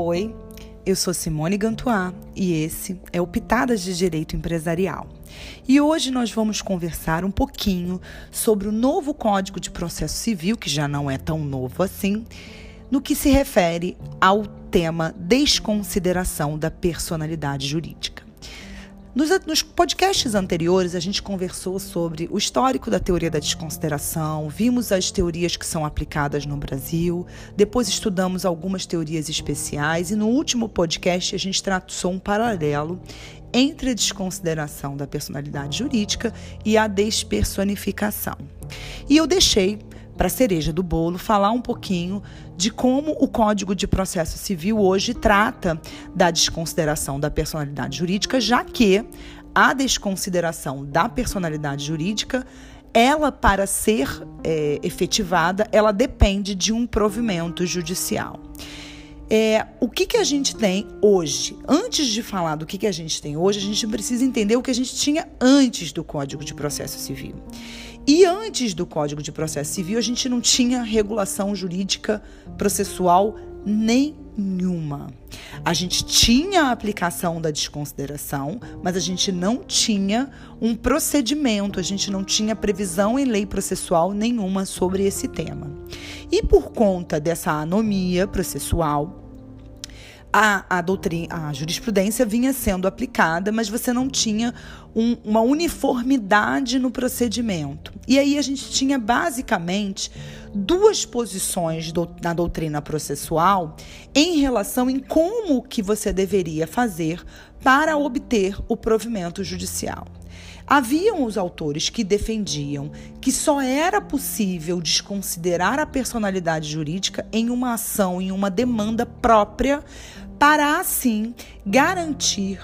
Oi, eu sou Simone Gantuá e esse é o Pitadas de Direito Empresarial. E hoje nós vamos conversar um pouquinho sobre o novo Código de Processo Civil, que já não é tão novo assim, no que se refere ao tema desconsideração da personalidade jurídica. Nos, nos, podcasts anteriores, a gente conversou sobre o histórico da teoria da desconsideração, vimos as teorias que são aplicadas no Brasil, depois estudamos algumas teorias especiais e no último podcast a gente traçou um paralelo entre a desconsideração da personalidade jurídica e a despersonificação. E eu deixei para a cereja do bolo, falar um pouquinho de como o Código de Processo Civil hoje trata da desconsideração da personalidade jurídica, já que a desconsideração da personalidade jurídica ela, para ser é, efetivada, ela depende de um provimento judicial. É, o que, que a gente tem hoje? Antes de falar do que, que a gente tem hoje, a gente precisa entender o que a gente tinha antes do Código de Processo Civil. E antes do Código de Processo Civil, a gente não tinha regulação jurídica processual nenhuma. A gente tinha a aplicação da desconsideração, mas a gente não tinha um procedimento, a gente não tinha previsão em lei processual nenhuma sobre esse tema. E por conta dessa anomia processual, a, a, doutrina, a jurisprudência vinha sendo aplicada, mas você não tinha um, uma uniformidade no procedimento. E aí a gente tinha basicamente duas posições do, na doutrina processual em relação em como que você deveria fazer para obter o provimento judicial. Haviam os autores que defendiam que só era possível desconsiderar a personalidade jurídica em uma ação, em uma demanda própria, para assim garantir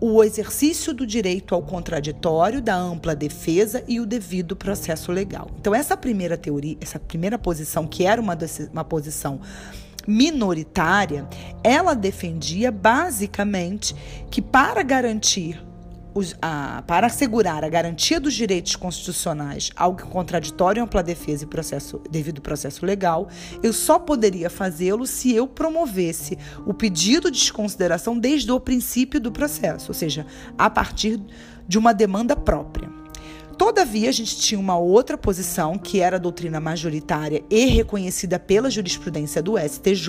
o exercício do direito ao contraditório, da ampla defesa e o devido processo legal. Então, essa primeira teoria, essa primeira posição, que era uma, uma posição minoritária, ela defendia basicamente que para garantir os, a, para assegurar a garantia dos direitos constitucionais, algo contraditório, ampla defesa e processo, devido processo legal, eu só poderia fazê-lo se eu promovesse o pedido de desconsideração desde o princípio do processo, ou seja, a partir de uma demanda própria. Todavia, a gente tinha uma outra posição, que era a doutrina majoritária e reconhecida pela jurisprudência do STJ,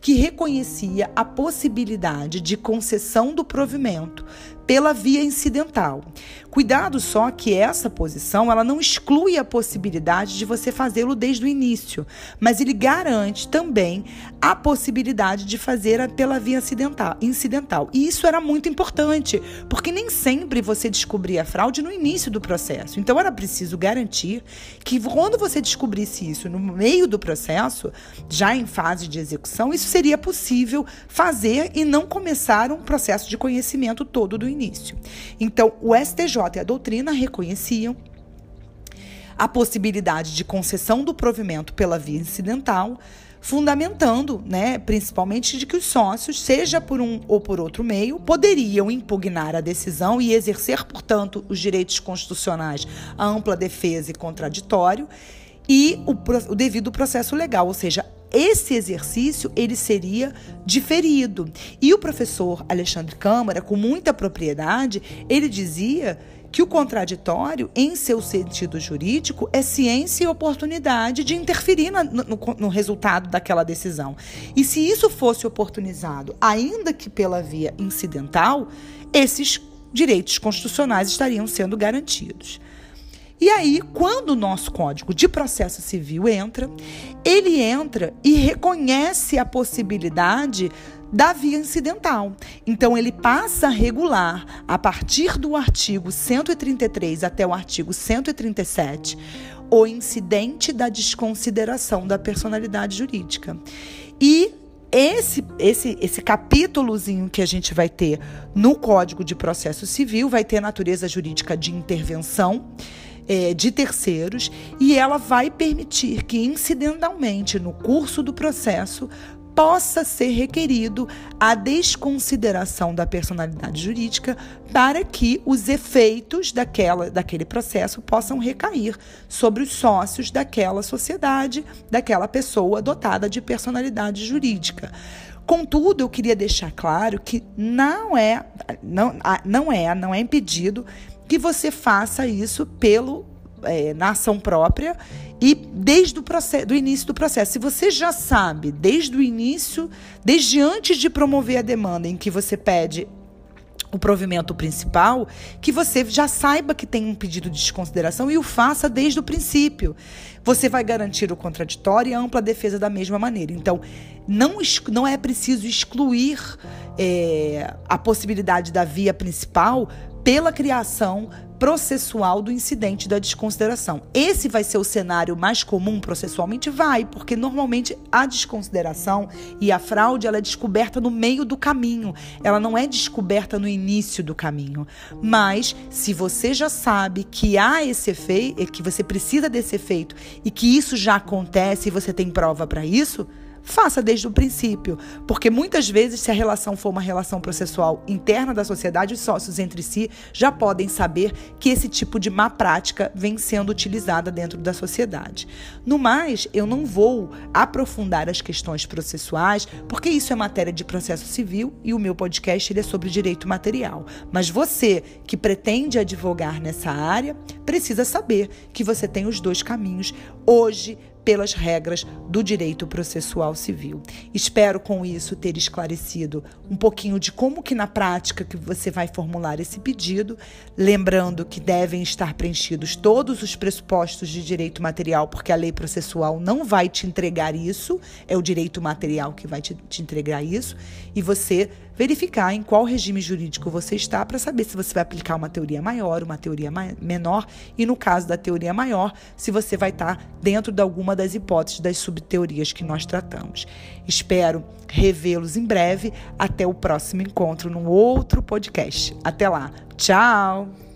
que reconhecia a possibilidade de concessão do provimento pela via incidental. Cuidado só que essa posição ela não exclui a possibilidade de você fazê-lo desde o início, mas ele garante também a possibilidade de fazer pela via incidental. incidental. E isso era muito importante, porque nem sempre você descobria a fraude no início do processo. Então era preciso garantir que quando você descobrisse isso no meio do processo, já em fase de execução, isso seria possível fazer e não começar um processo de conhecimento todo do início início. Então, o STJ e a doutrina reconheciam a possibilidade de concessão do provimento pela via incidental, fundamentando, né, principalmente de que os sócios, seja por um ou por outro meio, poderiam impugnar a decisão e exercer, portanto, os direitos constitucionais, a ampla defesa e contraditório e o, o devido processo legal, ou seja, esse exercício ele seria diferido. E o professor Alexandre Câmara, com muita propriedade, ele dizia que o contraditório, em seu sentido jurídico, é ciência e oportunidade de interferir no, no, no, resultado daquela decisão. E se isso fosse oportunizado, ainda que pela via incidental, esses direitos constitucionais estariam sendo garantidos. E aí, quando o nosso Código de Processo Civil entra, ele entra e reconhece a possibilidade da via incidental. Então, ele passa a regular, a partir do artigo 133 até o artigo 137, o incidente da desconsideração da personalidade jurídica. E esse, esse, esse capítulozinho que a gente vai ter no Código de Processo Civil vai ter natureza jurídica de intervenção é, de terceiros e ela vai permitir que, incidentalmente, no curso do processo, possa ser requerido a desconsideração da personalidade jurídica para que os efeitos daquela, daquele processo possam recair sobre os sócios daquela sociedade, daquela pessoa dotada de personalidade jurídica. Contudo, eu queria deixar claro que não é, não, não é, não é impedido que você faça isso pelo é, na ação própria e desde o processo, do início do processo. Se você já sabe, desde o início, desde antes de promover a demanda em que você pede o provimento principal, que você já saiba que tem um pedido de desconsideração e o faça desde o princípio. Você vai garantir o contraditório e a ampla defesa da mesma maneira. Então, não, não é preciso excluir é, a possibilidade da via principal pela criação processual do incidente da desconsideração. Esse vai ser o cenário mais comum processualmente? Vai, porque normalmente a desconsideração e a fraude ela é descoberta no meio do caminho, ela não é descoberta no início do caminho. Mas se você já sabe que há esse efeito, que você precisa desse efeito e que isso já acontece e você tem prova para isso, faça desde o princípio. Porque muitas vezes, se a relação for uma relação processual interna da sociedade, os sócios entre si já podem saber que esse tipo de má prática vem sendo utilizada dentro da sociedade. No mais, eu não vou aprofundar as questões processuais, porque isso é matéria de processo civil e o meu podcast ele é sobre direito material. Mas você que pretende advogar nessa área, precisa saber que você tem os dois caminhos hoje pelas regras do direito processual civil. Espero com isso ter esclarecido um pouquinho de como que na prática que você vai formular esse pedido, lembrando que devem estar preenchidos todos os pressupostos de direito material, porque a lei processual não vai te entregar isso, é o direito material que vai te, te entregar isso, e você verificar em qual regime jurídico você está para saber se você vai aplicar uma teoria maior, uma teoria menor e, no caso da teoria maior, se você vai estar dentro de alguma das hipóteses das subteorias que nós tratamos. Espero revê-los em breve. Até o próximo encontro num outro podcast. Até lá. Tchau!